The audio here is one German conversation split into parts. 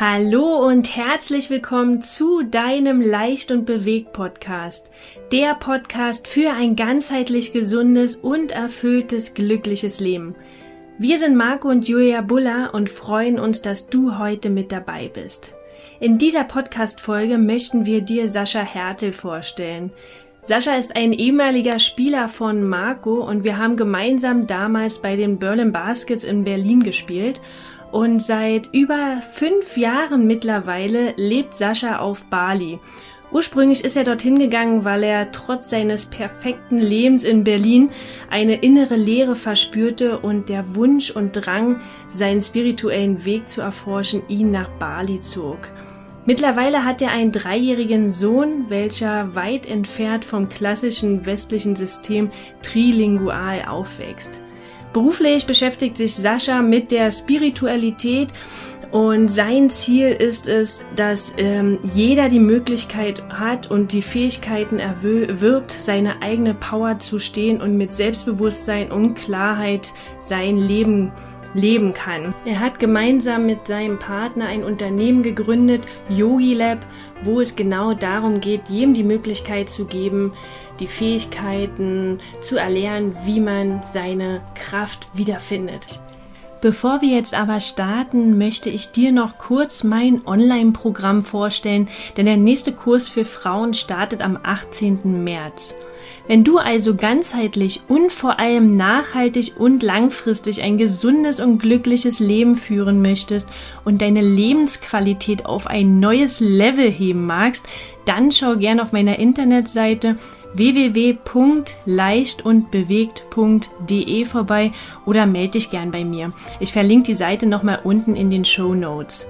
Hallo und herzlich willkommen zu deinem Leicht und Bewegt Podcast. Der Podcast für ein ganzheitlich gesundes und erfülltes, glückliches Leben. Wir sind Marco und Julia Buller und freuen uns, dass du heute mit dabei bist. In dieser Podcast-Folge möchten wir dir Sascha Hertel vorstellen. Sascha ist ein ehemaliger Spieler von Marco und wir haben gemeinsam damals bei den Berlin Baskets in Berlin gespielt und seit über fünf Jahren mittlerweile lebt Sascha auf Bali. Ursprünglich ist er dorthin gegangen, weil er trotz seines perfekten Lebens in Berlin eine innere Leere verspürte und der Wunsch und Drang, seinen spirituellen Weg zu erforschen, ihn nach Bali zog. Mittlerweile hat er einen dreijährigen Sohn, welcher weit entfernt vom klassischen westlichen System trilingual aufwächst. Beruflich beschäftigt sich Sascha mit der Spiritualität und sein Ziel ist es, dass ähm, jeder die Möglichkeit hat und die Fähigkeiten erwirbt, seine eigene Power zu stehen und mit Selbstbewusstsein und Klarheit sein Leben leben kann. Er hat gemeinsam mit seinem Partner ein Unternehmen gegründet, Yogi Lab, wo es genau darum geht, jedem die Möglichkeit zu geben, die Fähigkeiten zu erlernen, wie man seine Kraft wiederfindet. Bevor wir jetzt aber starten, möchte ich dir noch kurz mein Online-Programm vorstellen, denn der nächste Kurs für Frauen startet am 18. März. Wenn du also ganzheitlich und vor allem nachhaltig und langfristig ein gesundes und glückliches Leben führen möchtest und deine Lebensqualität auf ein neues Level heben magst, dann schau gern auf meiner Internetseite www.leichtundbewegt.de vorbei oder melde dich gern bei mir. Ich verlinke die Seite nochmal unten in den Show Notes.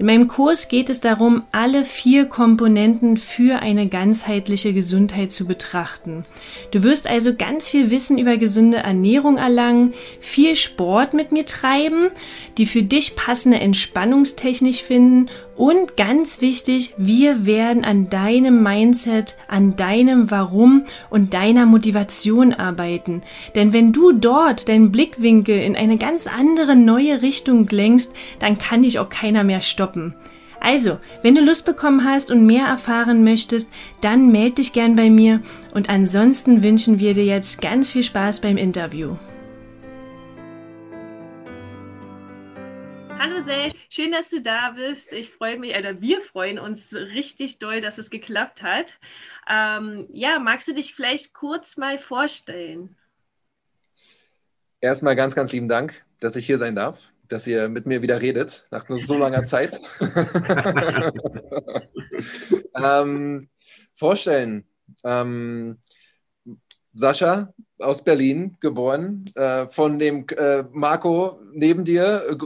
In meinem Kurs geht es darum, alle vier Komponenten für eine ganzheitliche Gesundheit zu betrachten. Du wirst also ganz viel Wissen über gesunde Ernährung erlangen, viel Sport mit mir treiben, die für dich passende Entspannungstechnik finden und ganz wichtig, wir werden an deinem Mindset, an deinem Warum und deiner Motivation arbeiten. Denn wenn du dort deinen Blickwinkel in eine ganz andere neue Richtung lenkst, dann kann dich auch keiner mehr stoppen. Also, wenn du Lust bekommen hast und mehr erfahren möchtest, dann melde dich gern bei mir und ansonsten wünschen wir dir jetzt ganz viel Spaß beim Interview. Hallo Sel, schön, dass du da bist. Ich freue mich, oder wir freuen uns richtig doll, dass es geklappt hat. Ähm, ja, magst du dich vielleicht kurz mal vorstellen? Erstmal ganz, ganz lieben Dank, dass ich hier sein darf, dass ihr mit mir wieder redet, nach so langer Zeit. ähm, vorstellen. Ähm, Sascha aus Berlin, geboren, äh, von dem äh, Marco neben dir,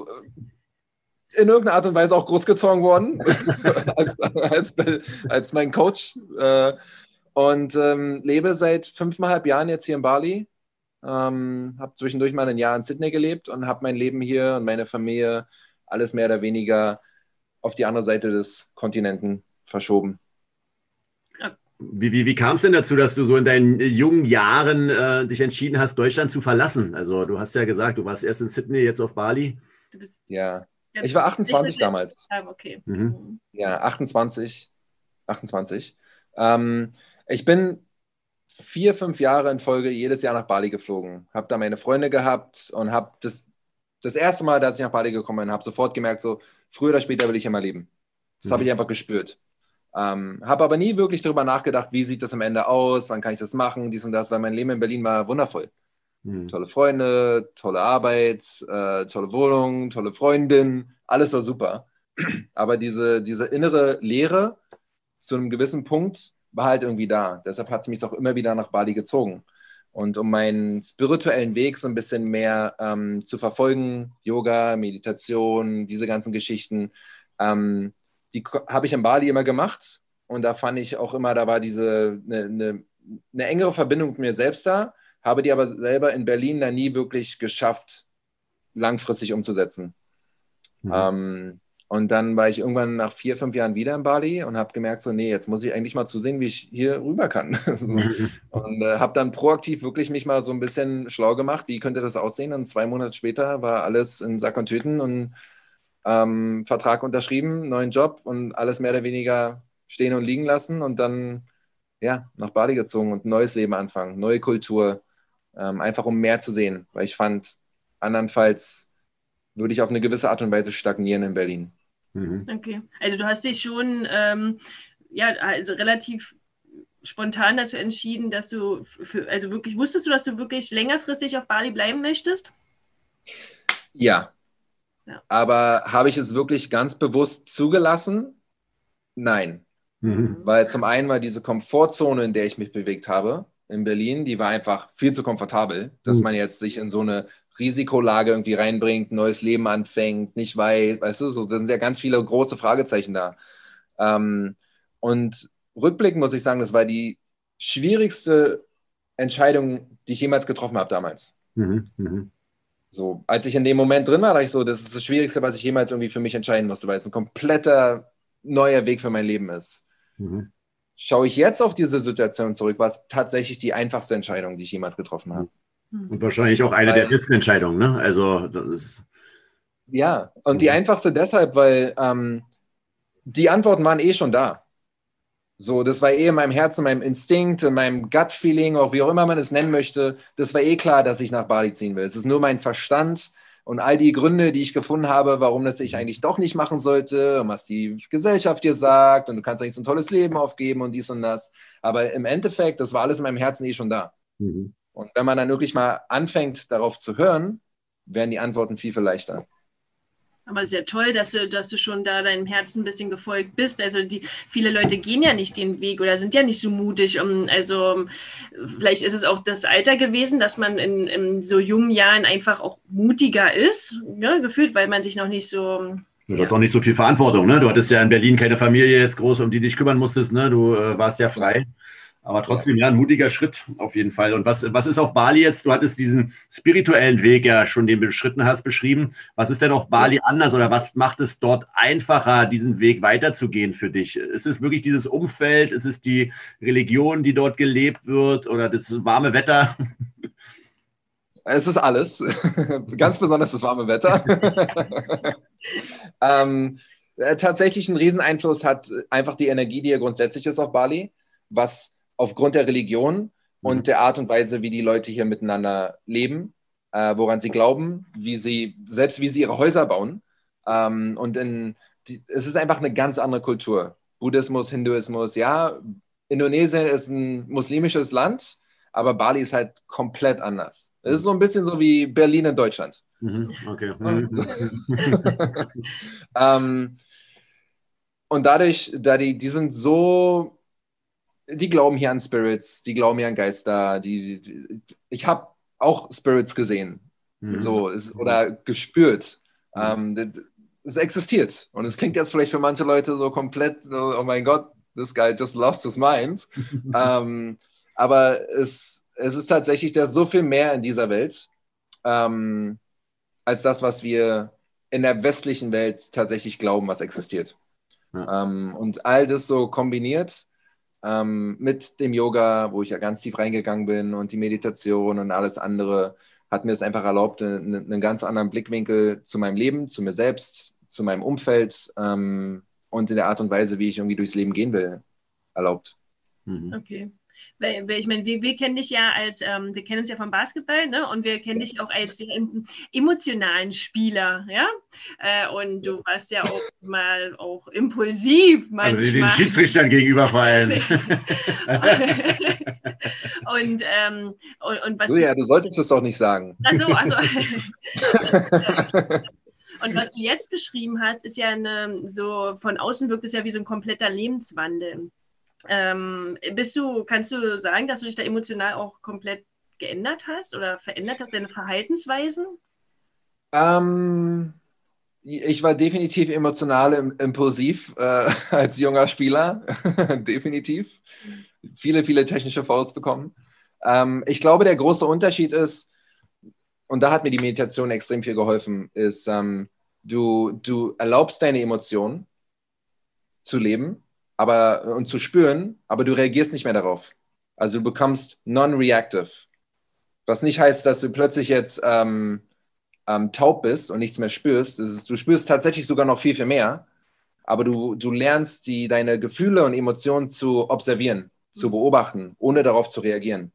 in irgendeiner Art und Weise auch großgezogen worden als, als, als, mein Coach äh, und ähm, lebe seit fünfeinhalb Jahren jetzt hier in Bali. Ähm, habe zwischendurch mal ein Jahr in Sydney gelebt und habe mein Leben hier und meine Familie alles mehr oder weniger auf die andere Seite des Kontinenten verschoben. Wie, wie, wie kam es denn dazu, dass du so in deinen jungen Jahren äh, dich entschieden hast, Deutschland zu verlassen? Also du hast ja gesagt, du warst erst in Sydney, jetzt auf Bali. Ja, ich war 28 damals. Okay. Mhm. mhm. Ja, 28. 28. Ähm, ich bin vier, fünf Jahre in Folge jedes Jahr nach Bali geflogen. Habe da meine Freunde gehabt und habe das, das erste Mal, dass ich nach Bali gekommen bin, habe sofort gemerkt, so früher oder später will ich immer leben. Das mhm. habe ich einfach gespürt. Ähm, habe aber nie wirklich darüber nachgedacht, wie sieht das am Ende aus, wann kann ich das machen, dies und das, weil mein Leben in Berlin war wundervoll. Mhm. Tolle Freunde, tolle Arbeit, äh, tolle Wohnung, tolle Freundin, alles war super. Aber diese, diese innere Leere zu einem gewissen Punkt war halt irgendwie da. Deshalb hat es mich auch immer wieder nach Bali gezogen. Und um meinen spirituellen Weg so ein bisschen mehr ähm, zu verfolgen, Yoga, Meditation, diese ganzen Geschichten, ähm, die habe ich in Bali immer gemacht. Und da fand ich auch immer, da war diese eine, eine, eine engere Verbindung mit mir selbst da habe die aber selber in Berlin dann nie wirklich geschafft, langfristig umzusetzen. Mhm. Ähm, und dann war ich irgendwann nach vier, fünf Jahren wieder in Bali und habe gemerkt, so, nee, jetzt muss ich eigentlich mal zusehen, wie ich hier rüber kann. so. Mhm. Und äh, habe dann proaktiv wirklich mich mal so ein bisschen schlau gemacht, wie könnte das aussehen. Und zwei Monate später war alles in Sack und Tüten und ähm, Vertrag unterschrieben, neuen Job und alles mehr oder weniger stehen und liegen lassen und dann ja, nach Bali gezogen und ein neues Leben anfangen, neue Kultur, ähm, einfach um mehr zu sehen, weil ich fand, andernfalls würde ich auf eine gewisse Art und Weise stagnieren in Berlin. Mhm. Okay, also du hast dich schon ähm, ja, also relativ spontan dazu entschieden, dass du für, also wirklich wusstest du, dass du wirklich längerfristig auf Bali bleiben möchtest? Ja. ja. Aber habe ich es wirklich ganz bewusst zugelassen? Nein. Mhm. Weil zum einen war diese Komfortzone, in der ich mich bewegt habe, in Berlin, die war einfach viel zu komfortabel, dass man jetzt sich in so eine Risikolage irgendwie reinbringt, neues Leben anfängt, nicht weiß, weißt du, so, da sind ja ganz viele große Fragezeichen da. Ähm, und rückblickend muss ich sagen, das war die schwierigste Entscheidung, die ich jemals getroffen habe damals. Mhm, mh. So, als ich in dem Moment drin war, dachte ich so, das ist das Schwierigste, was ich jemals irgendwie für mich entscheiden musste, weil es ein kompletter neuer Weg für mein Leben ist. Mhm. Schaue ich jetzt auf diese Situation zurück, war es tatsächlich die einfachste Entscheidung, die ich jemals getroffen habe. Mhm. Und wahrscheinlich auch eine weil, der besten Entscheidungen, ne? Also, das ist. Ja, und die mhm. einfachste deshalb, weil ähm, die Antworten waren eh schon da. So, das war eh in meinem Herzen, meinem Instinkt, in meinem Gut-Feeling, auch wie auch immer man es nennen möchte. Das war eh klar, dass ich nach Bali ziehen will. Es ist nur mein Verstand und all die Gründe, die ich gefunden habe, warum das ich eigentlich doch nicht machen sollte und was die Gesellschaft dir sagt und du kannst eigentlich so ein tolles Leben aufgeben und dies und das. Aber im Endeffekt, das war alles in meinem Herzen eh schon da. Mhm. Und wenn man dann wirklich mal anfängt, darauf zu hören, werden die Antworten viel, viel leichter. Aber sehr toll, dass du, dass du schon da deinem Herzen ein bisschen gefolgt bist. Also die viele Leute gehen ja nicht den Weg oder sind ja nicht so mutig. Um, also vielleicht ist es auch das Alter gewesen, dass man in, in so jungen Jahren einfach auch mutiger ist, ja, gefühlt, weil man sich noch nicht so Du hast auch nicht so viel Verantwortung, ne? Du hattest ja in Berlin keine Familie jetzt groß, um die dich kümmern musstest, ne? Du äh, warst ja frei. Aber trotzdem, ja, ein mutiger Schritt auf jeden Fall. Und was, was ist auf Bali jetzt? Du hattest diesen spirituellen Weg ja schon, den du beschritten hast, beschrieben. Was ist denn auf Bali anders oder was macht es dort einfacher, diesen Weg weiterzugehen für dich? Ist es wirklich dieses Umfeld? Ist es die Religion, die dort gelebt wird oder das warme Wetter? Es ist alles. Ganz besonders das warme Wetter. ähm, äh, tatsächlich einen Rieseneinfluss hat einfach die Energie, die ja grundsätzlich ist auf Bali, was aufgrund der Religion mhm. und der Art und Weise, wie die Leute hier miteinander leben, äh, woran sie glauben, wie sie, selbst wie sie ihre Häuser bauen. Ähm, und in, die, es ist einfach eine ganz andere Kultur. Buddhismus, Hinduismus, ja, Indonesien ist ein muslimisches Land, aber Bali ist halt komplett anders. Es ist so ein bisschen so wie Berlin in Deutschland. Mhm, okay. ähm, und dadurch, da die, die sind so die glauben hier an Spirits, die glauben hier an Geister. Die, die ich habe auch Spirits gesehen, mhm. so ist, oder gespürt. Mhm. Ähm, es existiert und es klingt jetzt vielleicht für manche Leute so komplett, oh mein Gott, this guy just lost his mind. ähm, aber es, es ist tatsächlich, da so viel mehr in dieser Welt ähm, als das, was wir in der westlichen Welt tatsächlich glauben, was existiert. Ja. Ähm, und all das so kombiniert ähm, mit dem Yoga, wo ich ja ganz tief reingegangen bin und die Meditation und alles andere, hat mir es einfach erlaubt, einen, einen, ganz anderen Blickwinkel zu meinem Leben, zu mir selbst, zu meinem Umfeld ähm, und in der Art und Weise, wie ich irgendwie durchs Leben gehen will, erlaubt. Mhm. Okay weil, weil ich meine, wir, wir kennen dich ja als, ähm, wir kennen uns ja vom Basketball, ne? Und wir kennen dich auch als sehr emotionalen Spieler, ja? Äh, und du warst ja auch mal auch impulsiv manchmal. Also den Schiedsrichtern gegenüber fallen. und, ähm, und, und was. So, ja, du solltest das doch nicht sagen. Also, also. Und was du jetzt beschrieben hast, ist ja eine, so von außen wirkt es ja wie so ein kompletter Lebenswandel. Ähm, bist du, kannst du sagen, dass du dich da emotional auch komplett geändert hast oder verändert hast, deine Verhaltensweisen? Ähm, ich war definitiv emotional impulsiv äh, als junger Spieler. definitiv. Viele, viele technische Fouls bekommen. Ähm, ich glaube, der große Unterschied ist, und da hat mir die Meditation extrem viel geholfen, ist, ähm, du, du erlaubst deine Emotionen zu leben aber, und zu spüren, aber du reagierst nicht mehr darauf. Also du bekommst non-reactive. Was nicht heißt, dass du plötzlich jetzt ähm, ähm, taub bist und nichts mehr spürst. Ist, du spürst tatsächlich sogar noch viel, viel mehr, aber du, du lernst die, deine Gefühle und Emotionen zu observieren, zu beobachten, ohne darauf zu reagieren.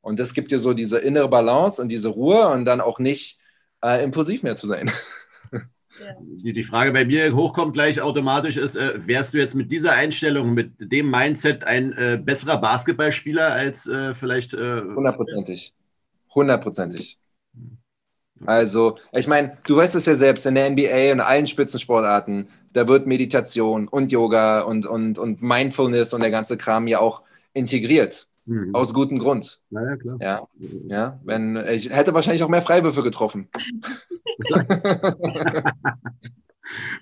Und das gibt dir so diese innere Balance und diese Ruhe und dann auch nicht äh, impulsiv mehr zu sein. Die, die Frage bei mir hochkommt gleich automatisch ist, äh, wärst du jetzt mit dieser Einstellung, mit dem Mindset ein äh, besserer Basketballspieler als äh, vielleicht... Äh, Hundertprozentig. Hundertprozentig. Also, ich meine, du weißt es ja selbst, in der NBA und allen Spitzensportarten, da wird Meditation und Yoga und, und, und Mindfulness und der ganze Kram ja auch integriert. Mhm. Aus gutem Grund. Naja, klar. Ja, ja wenn, ich hätte wahrscheinlich auch mehr Freiwürfe getroffen.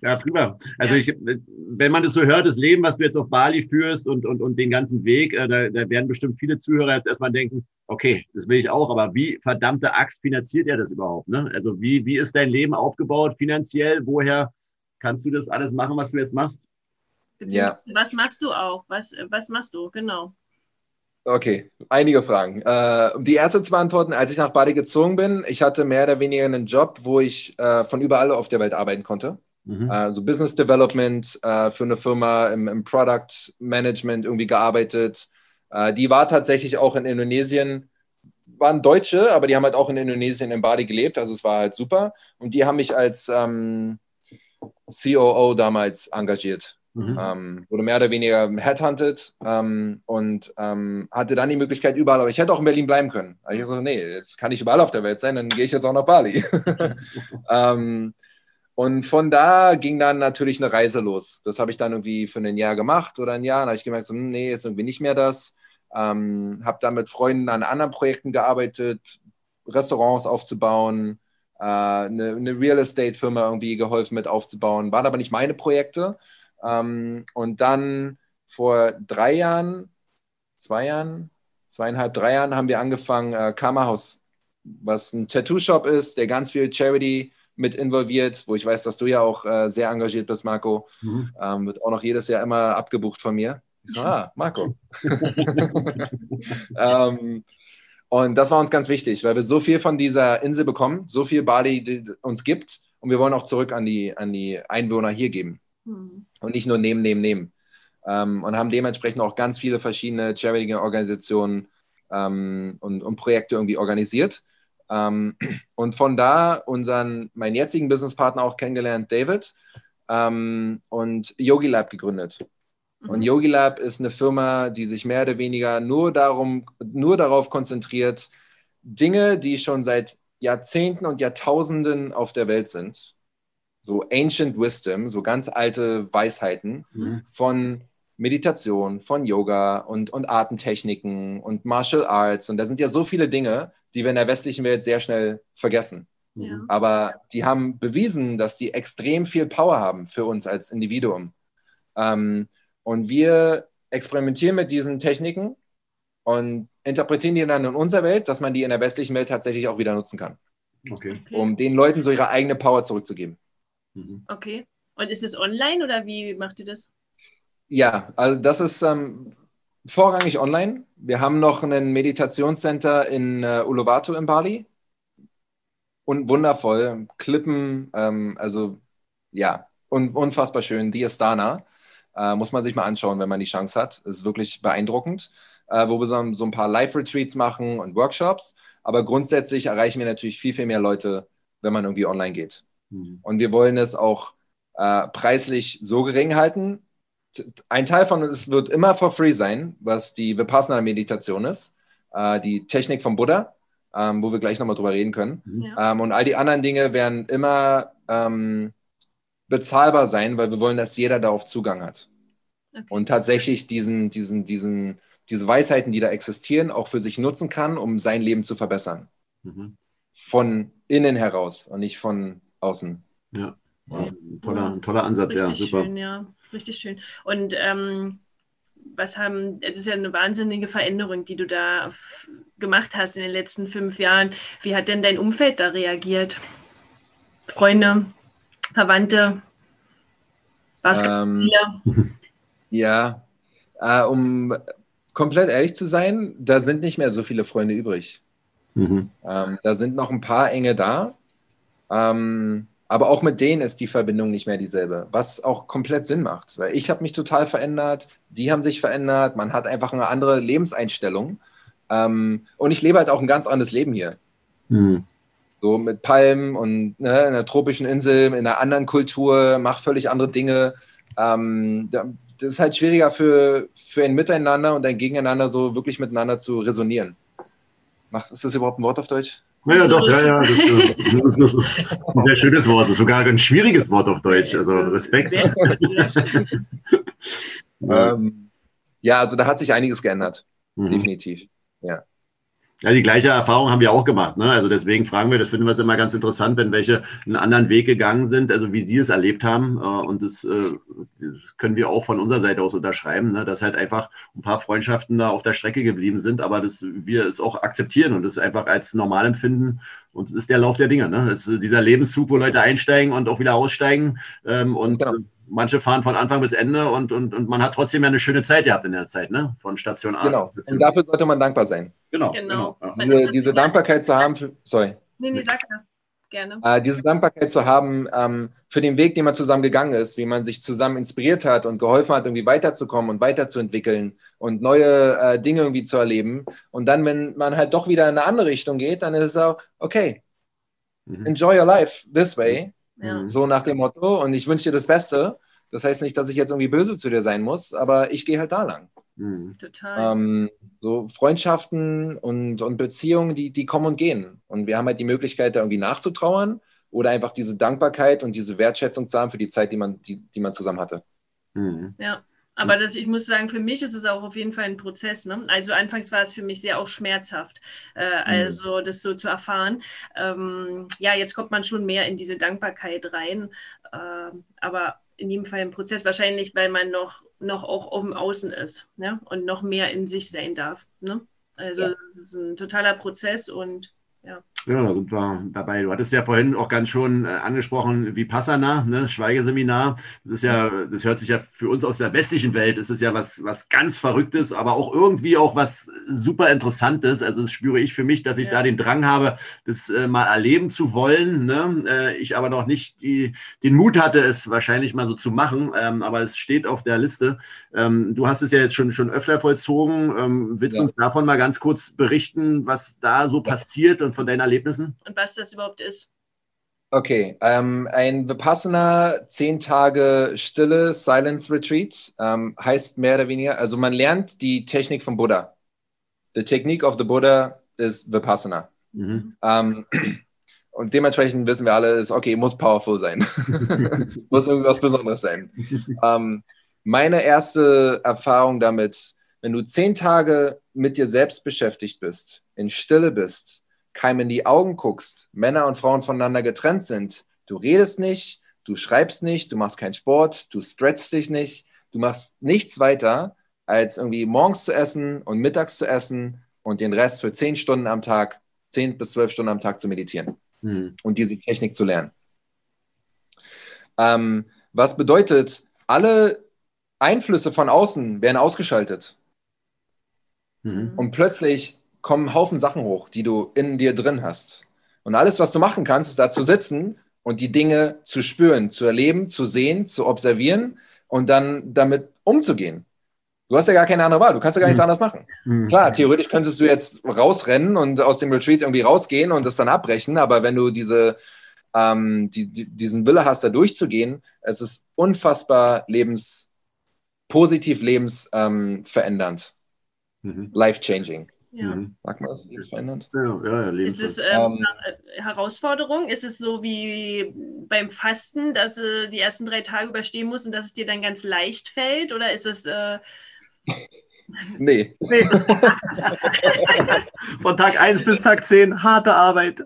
ja, prima. Also ich, wenn man das so hört, das Leben, was du jetzt auf Bali führst und, und, und den ganzen Weg, äh, da, da werden bestimmt viele Zuhörer jetzt erstmal denken, okay, das will ich auch, aber wie verdammte Axt finanziert er das überhaupt? Ne? Also wie, wie ist dein Leben aufgebaut finanziell? Woher kannst du das alles machen, was du jetzt machst? Ja. Was machst du auch? Was, was machst du? Genau. Okay, einige Fragen. Äh, um die erste zu beantworten, als ich nach Bali gezogen bin, ich hatte mehr oder weniger einen Job, wo ich äh, von überall auf der Welt arbeiten konnte. Mhm. Also Business Development äh, für eine Firma im, im, Product Management irgendwie gearbeitet. Äh, die war tatsächlich auch in Indonesien, waren Deutsche, aber die haben halt auch in Indonesien in Bali gelebt, also es war halt super. Und die haben mich als ähm, COO damals engagiert. Mhm. Ähm, wurde mehr oder weniger headhunted ähm, und ähm, hatte dann die Möglichkeit überall, aber ich hätte auch in Berlin bleiben können. Also ich so, nee, jetzt kann ich überall auf der Welt sein, dann gehe ich jetzt auch nach Bali. Ähm, und von da ging dann natürlich eine Reise los. Das habe ich dann irgendwie für ein Jahr gemacht oder ein Jahr. Dann habe ich gemerkt, so, hm, nee, ist irgendwie nicht mehr das. Ähm, habe dann mit Freunden an anderen Projekten gearbeitet, Restaurants aufzubauen, äh, eine, eine Real Estate Firma irgendwie geholfen mit aufzubauen. Waren aber nicht meine Projekte. Ähm, und dann vor drei Jahren, zwei Jahren, zweieinhalb, drei Jahren haben wir angefangen, äh, Karma House, was ein Tattoo-Shop ist, der ganz viel Charity mit involviert, wo ich weiß, dass du ja auch äh, sehr engagiert bist, Marco. Mhm. Ähm, wird auch noch jedes Jahr immer abgebucht von mir. Ich so, ah, Marco. ähm, und das war uns ganz wichtig, weil wir so viel von dieser Insel bekommen, so viel Bali die uns gibt und wir wollen auch zurück an die, an die Einwohner hier geben. Mhm. Und nicht nur nehmen, nehmen, nehmen. Ähm, und haben dementsprechend auch ganz viele verschiedene Charity-Organisationen ähm, und, und, Projekte irgendwie organisiert. Ähm, und von da unseren, meinen jetzigen Businesspartner auch kennengelernt, David, ähm, und Yogi Lab gegründet. Und mhm. Yogi Lab ist eine Firma, die sich mehr oder weniger nur, darum, nur darauf konzentriert, Dinge, die schon seit Jahrzehnten und Jahrtausenden auf der Welt sind, so Ancient Wisdom, so ganz alte Weisheiten mhm. von Meditation, von Yoga und, und Atemtechniken und Martial Arts. Und da sind ja so viele Dinge, die wir in der westlichen Welt sehr schnell vergessen. Ja. Aber die haben bewiesen, dass die extrem viel Power haben für uns als Individuum. Ähm, und wir experimentieren mit diesen Techniken und interpretieren die dann in unserer Welt, dass man die in der westlichen Welt tatsächlich auch wieder nutzen kann. Okay. Um den Leuten so ihre eigene Power zurückzugeben. Mhm. Okay. Und ist es online oder wie macht ihr das? Ja, also das ist ähm, vorrangig online. Wir haben noch ein Meditationscenter in äh, Uluwatu in Bali. Und wundervoll. Klippen, ähm, also ja, un unfassbar schön. Die Astana. Äh, muss man sich mal anschauen, wenn man die Chance hat. Ist wirklich beeindruckend. Äh, wo wir so, so ein paar Live-Retreats machen und Workshops. Aber grundsätzlich erreichen wir natürlich viel, viel mehr Leute, wenn man irgendwie online geht. Mhm. Und wir wollen es auch äh, preislich so gering halten. Ein Teil von es wird immer for free sein, was die Vipassana-Meditation ist, äh, die Technik vom Buddha, ähm, wo wir gleich nochmal drüber reden können. Mhm. Ja. Ähm, und all die anderen Dinge werden immer ähm, bezahlbar sein, weil wir wollen, dass jeder darauf Zugang hat. Okay. Und tatsächlich diesen, diesen, diesen, diese Weisheiten, die da existieren, auch für sich nutzen kann, um sein Leben zu verbessern. Mhm. Von innen heraus und nicht von außen. Ja, ein toller, toller Ansatz, Richtig ja, super. Schön, ja, richtig schön. Und ähm, was haben, es ist ja eine wahnsinnige Veränderung, die du da gemacht hast in den letzten fünf Jahren. Wie hat denn dein Umfeld da reagiert? Freunde, Verwandte, Basketballer? Ähm, ja, äh, um komplett ehrlich zu sein, da sind nicht mehr so viele Freunde übrig. Mhm. Ähm, da sind noch ein paar enge da, Ähm, aber auch mit denen ist die Verbindung nicht mehr dieselbe, was auch komplett Sinn macht. Weil ich habe mich total verändert, die haben sich verändert, man hat einfach eine andere Lebenseinstellung. Ähm, und ich lebe halt auch ein ganz anderes Leben hier. Mhm. So mit Palmen und ne, in einer tropischen Insel, in einer anderen Kultur, mache völlig andere Dinge. Ähm, das ist halt schwieriger für, für ein Miteinander und ein Gegeneinander so wirklich miteinander zu resonieren. Ist das überhaupt ein Wort auf Deutsch? Ja, ja doch, ja, ja. Das, das, ist ein sehr schönes Wort, das ist sogar ein schwieriges Wort auf Deutsch. Also Respekt. ähm, ja, also da hat sich einiges geändert. Mhm. Definitiv. Ja. Ja, die gleiche Erfahrung haben wir auch gemacht. Ne? Also deswegen fragen wir, das finden wir immer ganz interessant, wenn welche einen anderen Weg gegangen sind, also wie sie es erlebt haben. Äh, und das, äh, das können wir auch von unserer Seite aus unterschreiben, ne? dass halt einfach ein paar Freundschaften da auf der Strecke geblieben sind, aber dass wir es auch akzeptieren und es einfach als normal empfinden. Und es ist der Lauf der Dinge. Ne? Es ist dieser Lebenszug, wo Leute einsteigen und auch wieder aussteigen. Ähm, und genau manche fahren von Anfang bis Ende und, und, und man hat trotzdem ja eine schöne Zeit gehabt in der Zeit, ne? Von Station A. Genau. Und dafür sollte man dankbar sein. Genau. genau. genau. Diese, diese Dankbarkeit zu haben, für, sorry. Nee, nee, sag ja. Gerne. Äh, diese Dankbarkeit zu haben ähm, für den Weg, den man zusammen gegangen ist, wie man sich zusammen inspiriert hat und geholfen hat, irgendwie weiterzukommen und weiterzuentwickeln und neue äh, Dinge irgendwie zu erleben. Und dann, wenn man halt doch wieder in eine andere Richtung geht, dann ist es auch, okay, mhm. enjoy your life this way. Ja. So nach dem Motto. Und ich wünsche dir das Beste. Das heißt nicht, dass ich jetzt irgendwie böse zu dir sein muss, aber ich gehe halt da lang. Mhm. Total. Ähm, so Freundschaften und, und Beziehungen, die, die kommen und gehen. Und wir haben halt die Möglichkeit, da irgendwie nachzutrauern oder einfach diese Dankbarkeit und diese Wertschätzung zu haben für die Zeit, die man, die, die man zusammen hatte. Mhm. Ja. Aber das, ich muss sagen, für mich ist es auch auf jeden Fall ein Prozess. Ne? Also anfangs war es für mich sehr auch schmerzhaft, äh, mhm. also das so zu erfahren. Ähm, ja, jetzt kommt man schon mehr in diese Dankbarkeit rein. Äh, aber in jedem Fall ein Prozess, wahrscheinlich, weil man noch, noch auch auf dem Außen ist ne? und noch mehr in sich sein darf. Ne? Also es ja. ist ein totaler Prozess und ja. Ja, da sind wir dabei. Du hattest ja vorhin auch ganz schon äh, angesprochen, wie Passana, ne, Schweigeseminar. Das ist ja, das hört sich ja für uns aus der westlichen Welt, ist es ja was, was ganz Verrücktes, aber auch irgendwie auch was super Interessantes. Also das spüre ich für mich, dass ich ja. da den Drang habe, das äh, mal erleben zu wollen. Ne? Äh, ich aber noch nicht die, den Mut hatte, es wahrscheinlich mal so zu machen. Ähm, aber es steht auf der Liste. Ähm, du hast es ja jetzt schon, schon öfter vollzogen. Ähm, willst du ja. uns davon mal ganz kurz berichten, was da so ja. passiert und von deinen Erlebnissen? Und was das überhaupt ist? Okay, ähm, ein Vipassana, zehn Tage Stille, Silence Retreat, ähm, heißt mehr oder weniger, also man lernt die Technik vom Buddha. The technique of the Buddha ist Vipassana. Mhm. Ähm, und dementsprechend wissen wir alle, ist okay, muss powerful sein. muss irgendwas Besonderes sein. ähm, meine erste Erfahrung damit, wenn du zehn Tage mit dir selbst beschäftigt bist, in Stille bist, keinem in die Augen guckst, Männer und Frauen voneinander getrennt sind, du redest nicht, du schreibst nicht, du machst keinen Sport, du stretchst dich nicht, du machst nichts weiter, als irgendwie morgens zu essen und mittags zu essen und den Rest für zehn Stunden am Tag, zehn bis zwölf Stunden am Tag zu meditieren mhm. und diese Technik zu lernen. Ähm, was bedeutet, alle Einflüsse von außen werden ausgeschaltet. Mhm. Und plötzlich kommen Haufen Sachen hoch, die du in dir drin hast. Und alles, was du machen kannst, ist da zu sitzen und die Dinge zu spüren, zu erleben, zu sehen, zu observieren und dann damit umzugehen. Du hast ja gar keine andere Wahl, du kannst ja gar nichts mhm. anderes machen. Mhm. Klar, theoretisch könntest du jetzt rausrennen und aus dem Retreat irgendwie rausgehen und das dann abbrechen, aber wenn du diese, ähm, die, die, diesen Wille hast, da durchzugehen, es ist unfassbar lebens, positiv lebensverändernd. Ähm, mhm. Life-changing. Ja. Mhm. Sagt man das, lebensverändernd? Ja, ja, ja Ist es ähm, ähm, Herausforderung? Ist es so wie beim Fasten, dass du die ersten drei Tage überstehen musst und dass es dir dann ganz leicht fällt? Oder ist es... Äh, Nee. nee. Von Tag 1 bis Tag 10 harte Arbeit.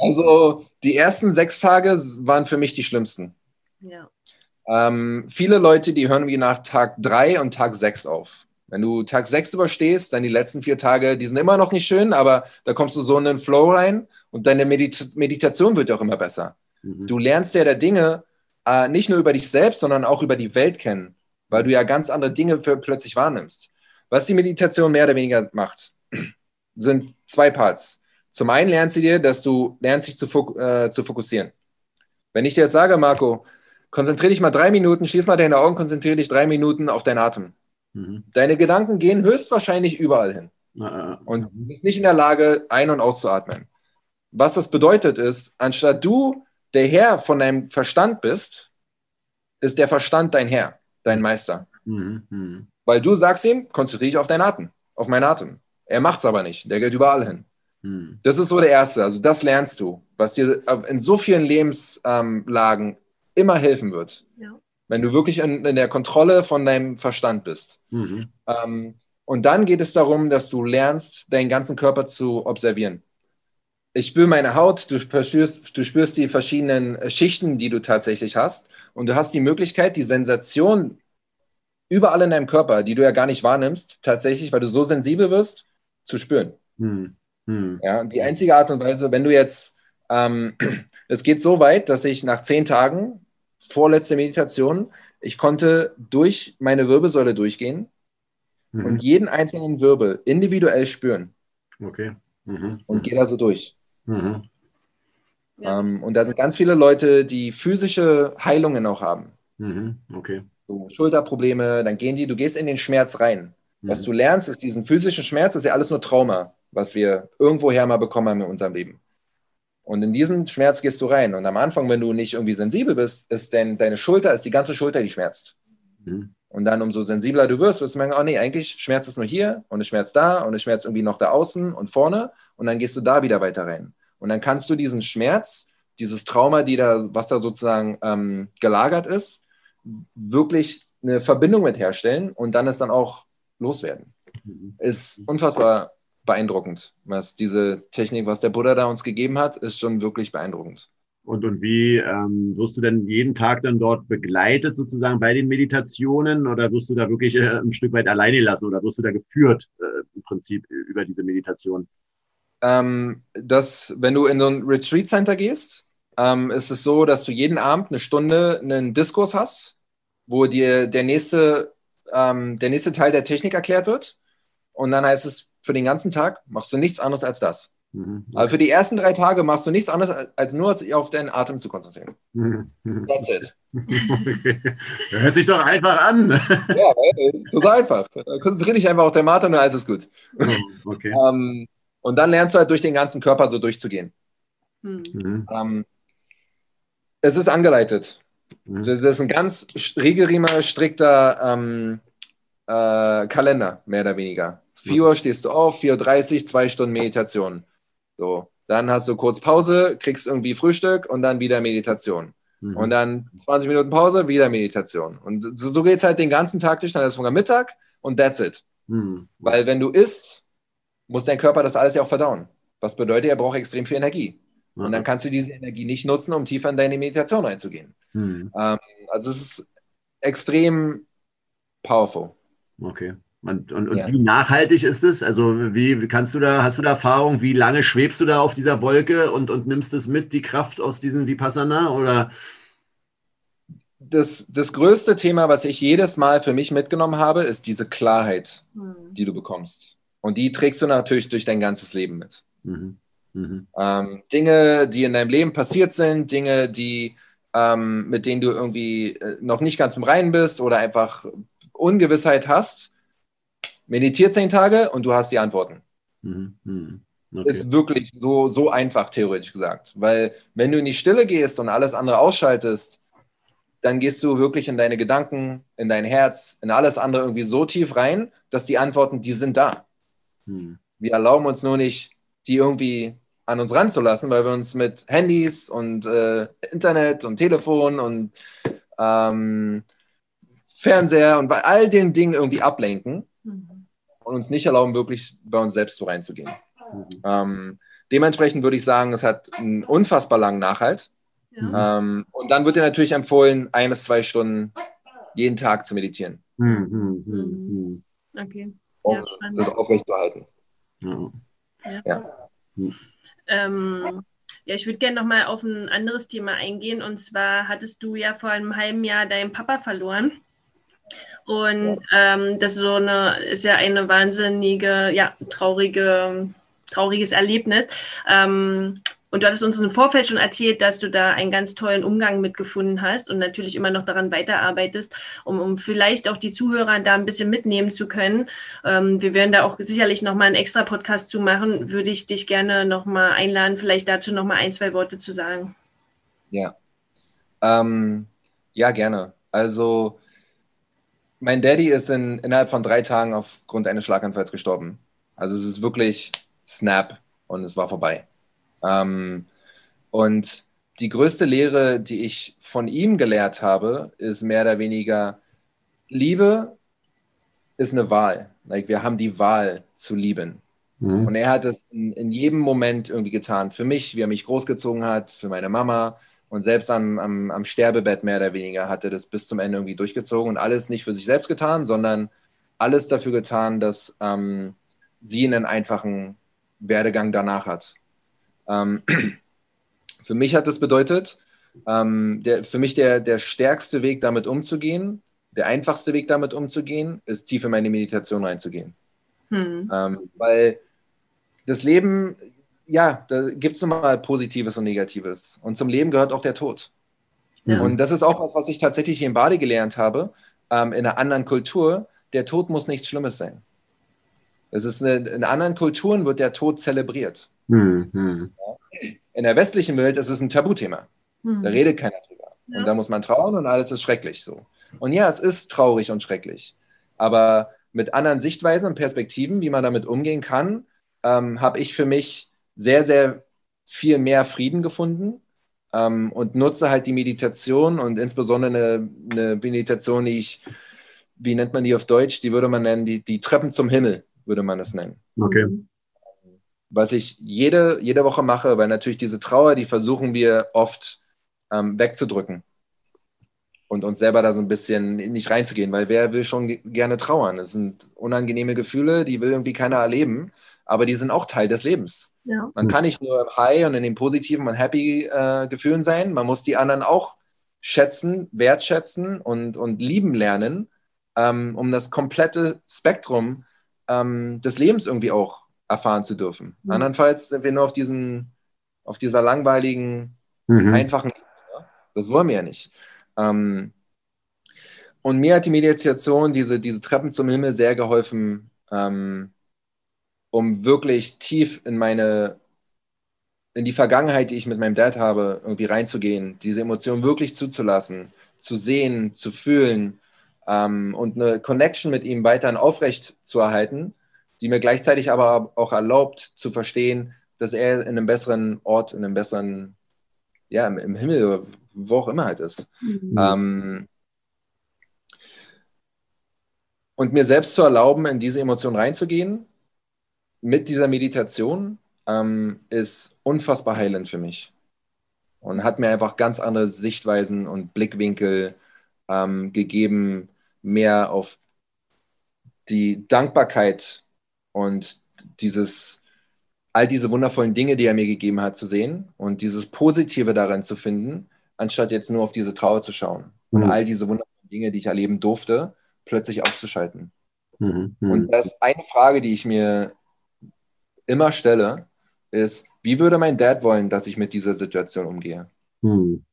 Also die ersten sechs Tage waren für mich die schlimmsten. Ja. Ähm, viele Leute, die hören wie nach Tag 3 und Tag 6 auf. Wenn du Tag 6 überstehst, dann die letzten vier Tage, die sind immer noch nicht schön, aber da kommst du so in den Flow rein und deine Medit Meditation wird auch immer besser. Mhm. Du lernst ja der Dinge äh, nicht nur über dich selbst, sondern auch über die Welt kennen, weil du ja ganz andere Dinge für, plötzlich wahrnimmst. Was die Meditation mehr oder weniger macht, sind zwei Parts. Zum einen lernst du dir, dass du lernst, dich zu, fok äh, zu fokussieren. Wenn ich dir jetzt sage, Marco, konzentriere dich mal drei Minuten, schließ mal deine Augen, konzentriere dich drei Minuten auf deinen Atem. Mhm. Deine Gedanken gehen höchstwahrscheinlich überall hin. Und du bist nicht in der Lage, ein- und auszuatmen. Was das bedeutet ist, anstatt du der Herr von deinem Verstand bist, ist der Verstand dein Herr, dein Meister. Mhm. mhm. Weil du sagst ihm, konzentriere dich auf deinen Atem, auf meinen Atem. Er macht es aber nicht, der geht überall hin. Mhm. Das ist so der Erste, also das lernst du, was dir in so vielen Lebenslagen ähm, immer helfen wird. Ja. Wenn du wirklich in, in, der Kontrolle von deinem Verstand bist. Mhm. Ähm, und dann geht es darum, dass du lernst, deinen ganzen Körper zu observieren. Ich spüre meine Haut, du spürst, du spürst die verschiedenen Schichten, die du tatsächlich hast. Und du hast die Möglichkeit, die Sensation überall in deinem Körper, die du ja gar nicht wahrnimmst, tatsächlich, weil du so sensibel wirst, zu spüren. Hm. Hm. Ja, die einzige Art und Weise, wenn du jetzt, ähm, es geht so weit, dass ich nach zehn Tagen, vorletzte Meditation, ich konnte durch meine Wirbelsäule durchgehen mhm. und jeden einzelnen Wirbel individuell spüren. Okay. Mhm. Und gehe da so durch. Mhm. Ähm, und da sind ganz viele Leute, die physische Heilungen auch haben. Mhm. Okay. So Schulterprobleme, dann gehen die, du gehst in den Schmerz rein. Was mhm. du lernst, ist diesen physischen Schmerz, das ist ja alles nur Trauma, was wir irgendwoher mal bekommen haben in unserem Leben. Und in diesen Schmerz gehst du rein. Und am Anfang, wenn du nicht irgendwie sensibel bist, ist denn deine Schulter, ist die ganze Schulter, die schmerzt. Mhm. Und dann, umso sensibler du wirst, wirst du merken, oh nee, eigentlich schmerzt es nur hier und es schmerzt da und es schmerzt irgendwie noch da außen und vorne und dann gehst du da wieder weiter rein. Und dann kannst du diesen Schmerz, dieses Trauma, die da, was da sozusagen ähm, gelagert ist, wirklich eine Verbindung mit herstellen und dann ist dann auch loswerden. Mhm. Ist unfassbar beeindruckend, was diese Technik, was der Buddha da uns gegeben hat, ist schon wirklich beeindruckend. Und, und wie ähm, wirst du denn jeden Tag dann dort begleitet sozusagen bei den Meditationen oder wirst du da wirklich äh, ein Stück weit alleine lassen oder wirst du da geführt äh, im Prinzip über diese Meditation? Ähm, das, wenn du in so ein Retreat Center gehst, ähm, ist es so, dass du jeden Abend eine Stunde einen Diskurs hast, wo dir der nächste, ähm, der nächste Teil der Technik erklärt wird. Und dann heißt es, für den ganzen Tag machst du nichts anderes als das. Mhm. Also für die ersten drei Tage machst du nichts anderes, als nur auf deinen Atem zu konzentrieren. Mhm. That's it. Okay. Hört sich doch einfach an. ja, total einfach. Konzentriere dich einfach auf deinen Atem und alles ist gut. Mhm. Okay. ähm, und dann lernst du halt durch den ganzen Körper so durchzugehen. Mhm. Ähm, es ist angeleitet. Mhm. Das ist ein ganz regelriemer, strikter ähm, äh, Kalender, mehr oder weniger. 4 Uhr stehst du auf, 4.30 Uhr, zwei Stunden Meditation. So, dann hast du kurz Pause, kriegst irgendwie Frühstück und dann wieder Meditation. Mhm. Und dann 20 Minuten Pause, wieder Meditation. Und so, so geht es halt den ganzen Tag durch, dann ist es Mittag und that's it. Mhm. Weil wenn du isst, muss dein Körper das alles ja auch verdauen. Was bedeutet, er braucht extrem viel Energie. Mhm. Und dann kannst du diese Energie nicht nutzen, um tiefer in deine Meditation reinzugehen. Mhm. Ähm, also es ist extrem powerful. Okay. Und, und, und ja. wie nachhaltig ist es? Also wie kannst du da, hast du da Erfahrung, wie lange schwebst du da auf dieser Wolke und, und nimmst es mit, die Kraft aus diesem Vipassana? Oder? Das, das größte Thema, was ich jedes Mal für mich mitgenommen habe, ist diese Klarheit, mhm. die du bekommst. Und die trägst du natürlich durch dein ganzes Leben mit. Mhm. Mhm. Ähm, Dinge, die in deinem Leben passiert sind, Dinge, die ähm, mit denen du irgendwie äh, noch nicht ganz im Reinen bist oder einfach Ungewissheit hast, meditiert zehn Tage und du hast die Antworten. Mhm. mhm. Okay. Ist wirklich so, so einfach, theoretisch gesagt. Weil wenn du in die Stille gehst und alles andere ausschaltest, dann gehst du wirklich in deine Gedanken, in dein Herz, in alles andere irgendwie so tief rein, dass die Antworten, die sind da. Hm. Wir erlauben uns nur nicht, die irgendwie an uns ranzulassen, weil wir uns mit Handys und äh, Internet und Telefon und ähm, Fernseher und bei all den Dingen irgendwie ablenken. Mhm und uns nicht erlauben, wirklich bei uns selbst so reinzugehen. Mhm. Ähm, dementsprechend würde ich sagen, es hat einen unfassbar langen Nachhalt. Ja. Ähm, und dann wird dir natürlich empfohlen, ein bis zwei Stunden jeden Tag zu meditieren. Mhm. mhm, mhm. Okay. Um ja, das aufrechtzuerhalten. Ja. ja. Ähm, ja, ich würde gerne noch mal auf ein anderes Thema eingehen. Und zwar hattest du ja vor einem halben Jahr deinen Papa verloren. Und ähm, das ist so eine, ist ja eine wahnsinnige, ja, traurige, trauriges Erlebnis. Ähm, Und du hattest uns im Vorfeld schon erzählt, dass du da einen ganz tollen Umgang mitgefunden hast und natürlich immer noch daran weiterarbeitest, um, um vielleicht auch die Zuhörer da ein bisschen mitnehmen zu können. Ähm, wir werden da auch sicherlich nochmal einen extra Podcast zu machen. Würde ich dich gerne nochmal einladen, vielleicht dazu nochmal ein, zwei Worte zu sagen. Ja. Ähm, ja, gerne. Also, mein Daddy ist in, innerhalb von drei Tagen aufgrund eines Schlaganfalls gestorben. Also, es ist wirklich Snap und es war vorbei. Ähm, und die größte Lehre, die ich von ihm gelehrt habe, ist mehr oder weniger, Liebe ist eine Wahl. Like, wir haben die Wahl zu lieben. Mhm. Und er hat es in, in, jedem Moment irgendwie getan. Für mich, wie er mich großgezogen hat, für meine Mama. Und selbst am, am, am Sterbebett mehr oder weniger hat er das bis zum Ende irgendwie durchgezogen. Und alles nicht für sich selbst getan, sondern alles dafür getan, dass ähm, sie einen einfachen Werdegang danach hat. Ähm, für mich hat das bedeutet, ähm, der, für mich der, der stärkste Weg damit umzugehen, der einfachste Weg damit umzugehen, ist tief in meine Meditation reinzugehen. Hm. Ähm, weil das Leben, ja, da gibt es nun mal Positives und Negatives. Und zum Leben gehört auch der Tod. Ja. Und das ist auch was, was ich tatsächlich hier in Bade gelernt habe, ähm, in einer anderen Kultur. Der Tod muss nichts Schlimmes sein. Es ist eine, in anderen Kulturen wird der Tod zelebriert. Mhm. In der westlichen Welt ist es ein Tabuthema. Mhm. Da redet keiner drüber. Ja. Und da muss man trauern und alles ist schrecklich so. Und ja, es ist traurig und schrecklich. Aber mit anderen Sichtweisen und Perspektiven, wie man damit umgehen kann, ähm, habe ich für mich sehr, sehr viel mehr Frieden gefunden ähm, und nutze halt die Meditation und insbesondere eine, eine, Meditation, die ich, wie nennt man die auf Deutsch? Die würde man nennen, die, die Treppen zum Himmel, würde man das nennen. Okay was ich jede, jede Woche mache, weil natürlich diese Trauer, die versuchen wir oft ähm, wegzudrücken und uns selber da so ein bisschen nicht reinzugehen, weil wer will schon gerne trauern? Das sind unangenehme Gefühle, die will irgendwie keiner erleben, aber die sind auch Teil des Lebens. Ja. Man kann nicht nur im High und in den positiven und happy äh, Gefühlen sein, man muss die anderen auch schätzen, wertschätzen und, und lieben lernen, ähm, um das komplette Spektrum ähm, des Lebens irgendwie auch erfahren zu dürfen. Mhm. Andernfalls sind wir nur auf diesen, auf dieser langweiligen, mhm. einfachen, das wollen wir ja nicht. Ähm, und mir hat die Meditation, diese, diese Treppen zum Himmel sehr geholfen, ähm, um wirklich tief in meine, in die Vergangenheit, die ich mit meinem Dad habe, irgendwie reinzugehen, diese Emotionen wirklich zuzulassen, zu sehen, zu fühlen ähm, und eine Connection mit ihm weiterhin aufrecht zu erhalten die mir gleichzeitig aber auch erlaubt zu verstehen, dass er in einem besseren Ort, in einem besseren, ja, im, im Himmel, wo auch immer halt ist. Mhm. Ähm, und mir selbst zu erlauben, in diese Emotion reinzugehen, mit dieser Meditation, ähm, ist unfassbar heilend für mich. Und hat mir einfach ganz andere Sichtweisen und Blickwinkel ähm, gegeben, mehr auf die Dankbarkeit und dieses, all diese wundervollen Dinge, die er mir gegeben hat, zu sehen und dieses Positive darin zu finden, anstatt jetzt nur auf diese Trauer zu schauen mhm. und all diese wundervollen Dinge, die ich erleben durfte, plötzlich auszuschalten. Mhm. Mhm. Und das ist eine Frage, die ich mir immer stelle, ist, wie würde mein Dad wollen, dass ich mit dieser Situation umgehe? Mhm.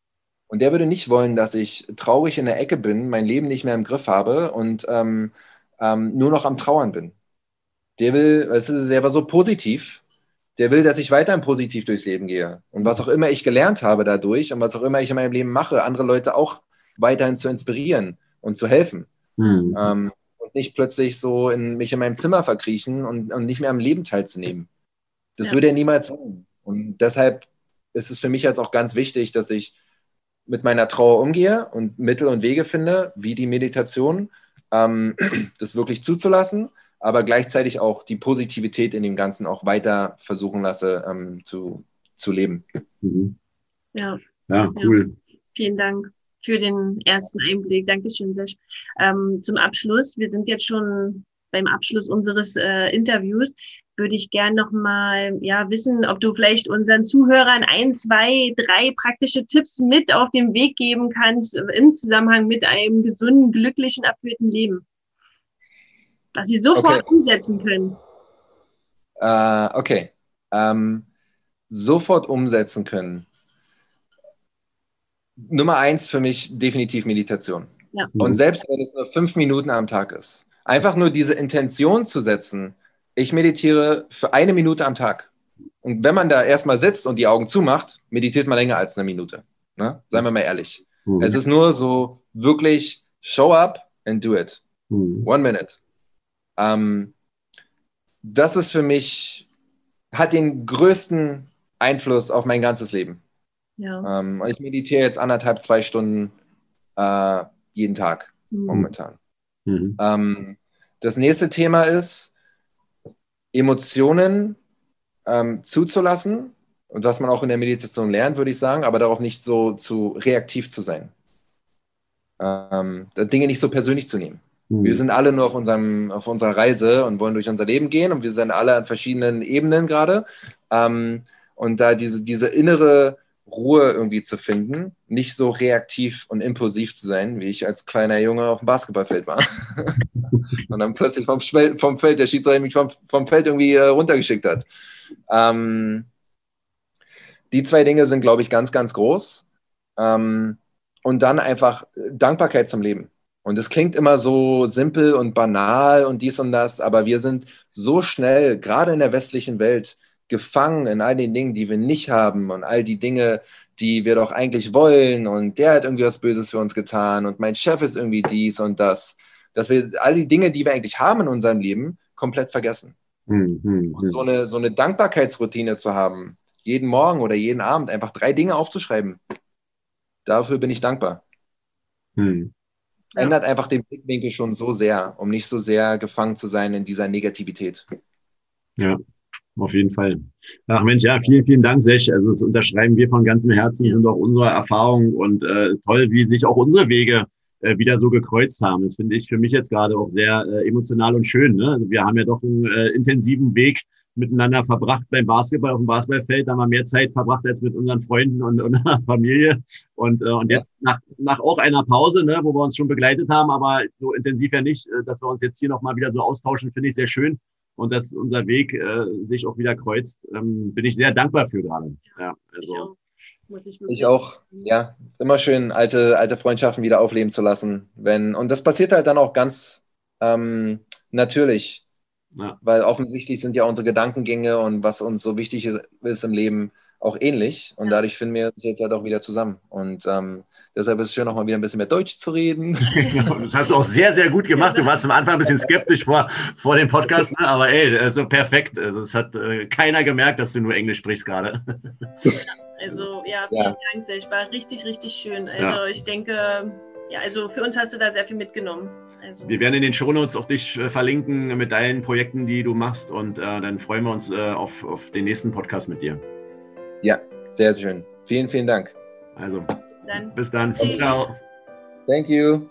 Und der würde nicht wollen, dass ich traurig in der Ecke bin, mein Leben nicht mehr im Griff habe und ähm, ähm, nur noch am Trauern bin. Der will, weißt du, der war so positiv. Der will, dass ich weiterhin positiv durchs Leben gehe. Und was auch immer ich gelernt habe dadurch und was auch immer ich in meinem Leben mache, andere Leute auch weiterhin zu inspirieren und zu helfen. Mhm. Ähm, und nicht plötzlich so in mich in meinem Zimmer verkriechen und, und nicht mehr am Leben teilzunehmen. Das ja. würde er niemals wollen. Und deshalb ist es für mich jetzt auch ganz wichtig, dass ich mit meiner Trauer umgehe und Mittel und Wege finde, wie die Meditation, ähm, das wirklich zuzulassen aber gleichzeitig auch die Positivität in dem Ganzen auch weiter versuchen lasse ähm, zu, zu leben. Mhm. Ja. ja, cool. Ja. Vielen Dank für den ersten Einblick. Dankeschön, Sesh. Ähm, zum Abschluss, wir sind jetzt schon beim Abschluss unseres äh, Interviews, würde ich gerne nochmal ja, wissen, ob du vielleicht unseren Zuhörern ein, zwei, drei praktische Tipps mit auf den Weg geben kannst im Zusammenhang mit einem gesunden, glücklichen, erfüllten Leben was sie sofort okay. umsetzen können. Uh, okay. Ähm, sofort umsetzen können. Nummer eins für mich definitiv Meditation. Ja. Und selbst wenn es nur fünf Minuten am Tag ist, einfach nur diese Intention zu setzen, ich meditiere für eine Minute am Tag. Und wenn man da erstmal sitzt und die Augen zumacht, meditiert man länger als eine Minute. Ne? Seien wir mal ehrlich. Mhm. Es ist nur so wirklich show up and do it. Mhm. One minute. Ähm, das ist für mich, hat den größten Einfluss auf mein ganzes Leben. Ja. Ähm, ich meditiere jetzt anderthalb, zwei Stunden äh, jeden Tag mhm. momentan. Mhm. Ähm, das nächste Thema ist, Emotionen ähm, zuzulassen und was man auch in der Meditation lernt, würde ich sagen, aber darauf nicht so zu reaktiv zu sein. Ähm, Dinge nicht so persönlich zu nehmen. Mhm. Wir sind alle nur auf, unserem, auf unserer Reise und wollen durch unser Leben gehen und wir sind alle an verschiedenen Ebenen gerade. Ähm, und da diese, diese innere Ruhe irgendwie zu finden, nicht so reaktiv und impulsiv zu sein, wie ich als kleiner Junge auf dem Basketballfeld war. und dann plötzlich vom, vom Feld, der Schiedsrichter mich vom, vom Feld irgendwie äh, runtergeschickt hat. Ähm, die zwei Dinge sind, glaube ich, ganz, ganz groß. Ähm, und dann einfach Dankbarkeit zum Leben. Und es klingt immer so simpel und banal und dies und das, aber wir sind so schnell, gerade in der westlichen Welt, gefangen in all den Dingen, die wir nicht haben und all die Dinge, die wir doch eigentlich wollen und der hat irgendwie was Böses für uns getan und mein Chef ist irgendwie dies und das, dass wir all die Dinge, die wir eigentlich haben in unserem Leben, komplett vergessen. Mhm. Und so eine, so eine Dankbarkeitsroutine zu haben, jeden Morgen oder jeden Abend einfach drei Dinge aufzuschreiben, dafür bin ich dankbar. Mhm ändert einfach den Blickwinkel schon so sehr, um nicht so sehr gefangen zu sein in dieser Negativität. Ja, auf jeden Fall. Ach Mensch, ja, vielen, vielen Dank, Sech. Also das unterschreiben wir von ganzem Herzen, sind auch unsere Erfahrungen und äh, toll, wie sich auch unsere Wege äh, wieder so gekreuzt haben. Das finde ich für mich jetzt gerade auch sehr äh, emotional und schön. Ne? Also wir haben ja doch einen äh, intensiven Weg miteinander verbracht beim Basketball auf dem Basketballfeld. Da haben wir mehr Zeit verbracht als mit unseren Freunden und, und Familie. Und, äh, und jetzt nach, nach auch einer Pause, ne, wo wir uns schon begleitet haben, aber so intensiv ja nicht, äh, dass wir uns jetzt hier nochmal wieder so austauschen, finde ich sehr schön. Und dass unser Weg äh, sich auch wieder kreuzt, ähm, bin ich sehr dankbar für gerade. Ja, also. Ich auch. ich auch, ja. Immer schön, alte, alte Freundschaften wieder aufleben zu lassen. Wenn, und das passiert halt dann auch ganz ähm, natürlich ja. Weil offensichtlich sind ja unsere Gedankengänge und was uns so wichtig ist im Leben auch ähnlich. Und dadurch finden wir uns jetzt halt auch wieder zusammen. Und ähm, deshalb ist es schön, noch mal wieder ein bisschen mehr Deutsch zu reden. das hast du auch sehr, sehr gut gemacht. Du warst am Anfang ein bisschen skeptisch vor, vor dem Podcast, ne? aber ey, also perfekt. Also es hat äh, keiner gemerkt, dass du nur Englisch sprichst gerade. Also ja, vielen ja. Dank, Sech. War richtig, richtig schön. Also ja. ich denke, ja, also für uns hast du da sehr viel mitgenommen. Also. Wir werden in den Shownotes auch dich äh, verlinken mit deinen Projekten, die du machst und äh, dann freuen wir uns äh, auf, auf den nächsten Podcast mit dir. Ja, sehr schön. Vielen, vielen Dank. Also, bis dann. Bis dann. Ciao. Thank you.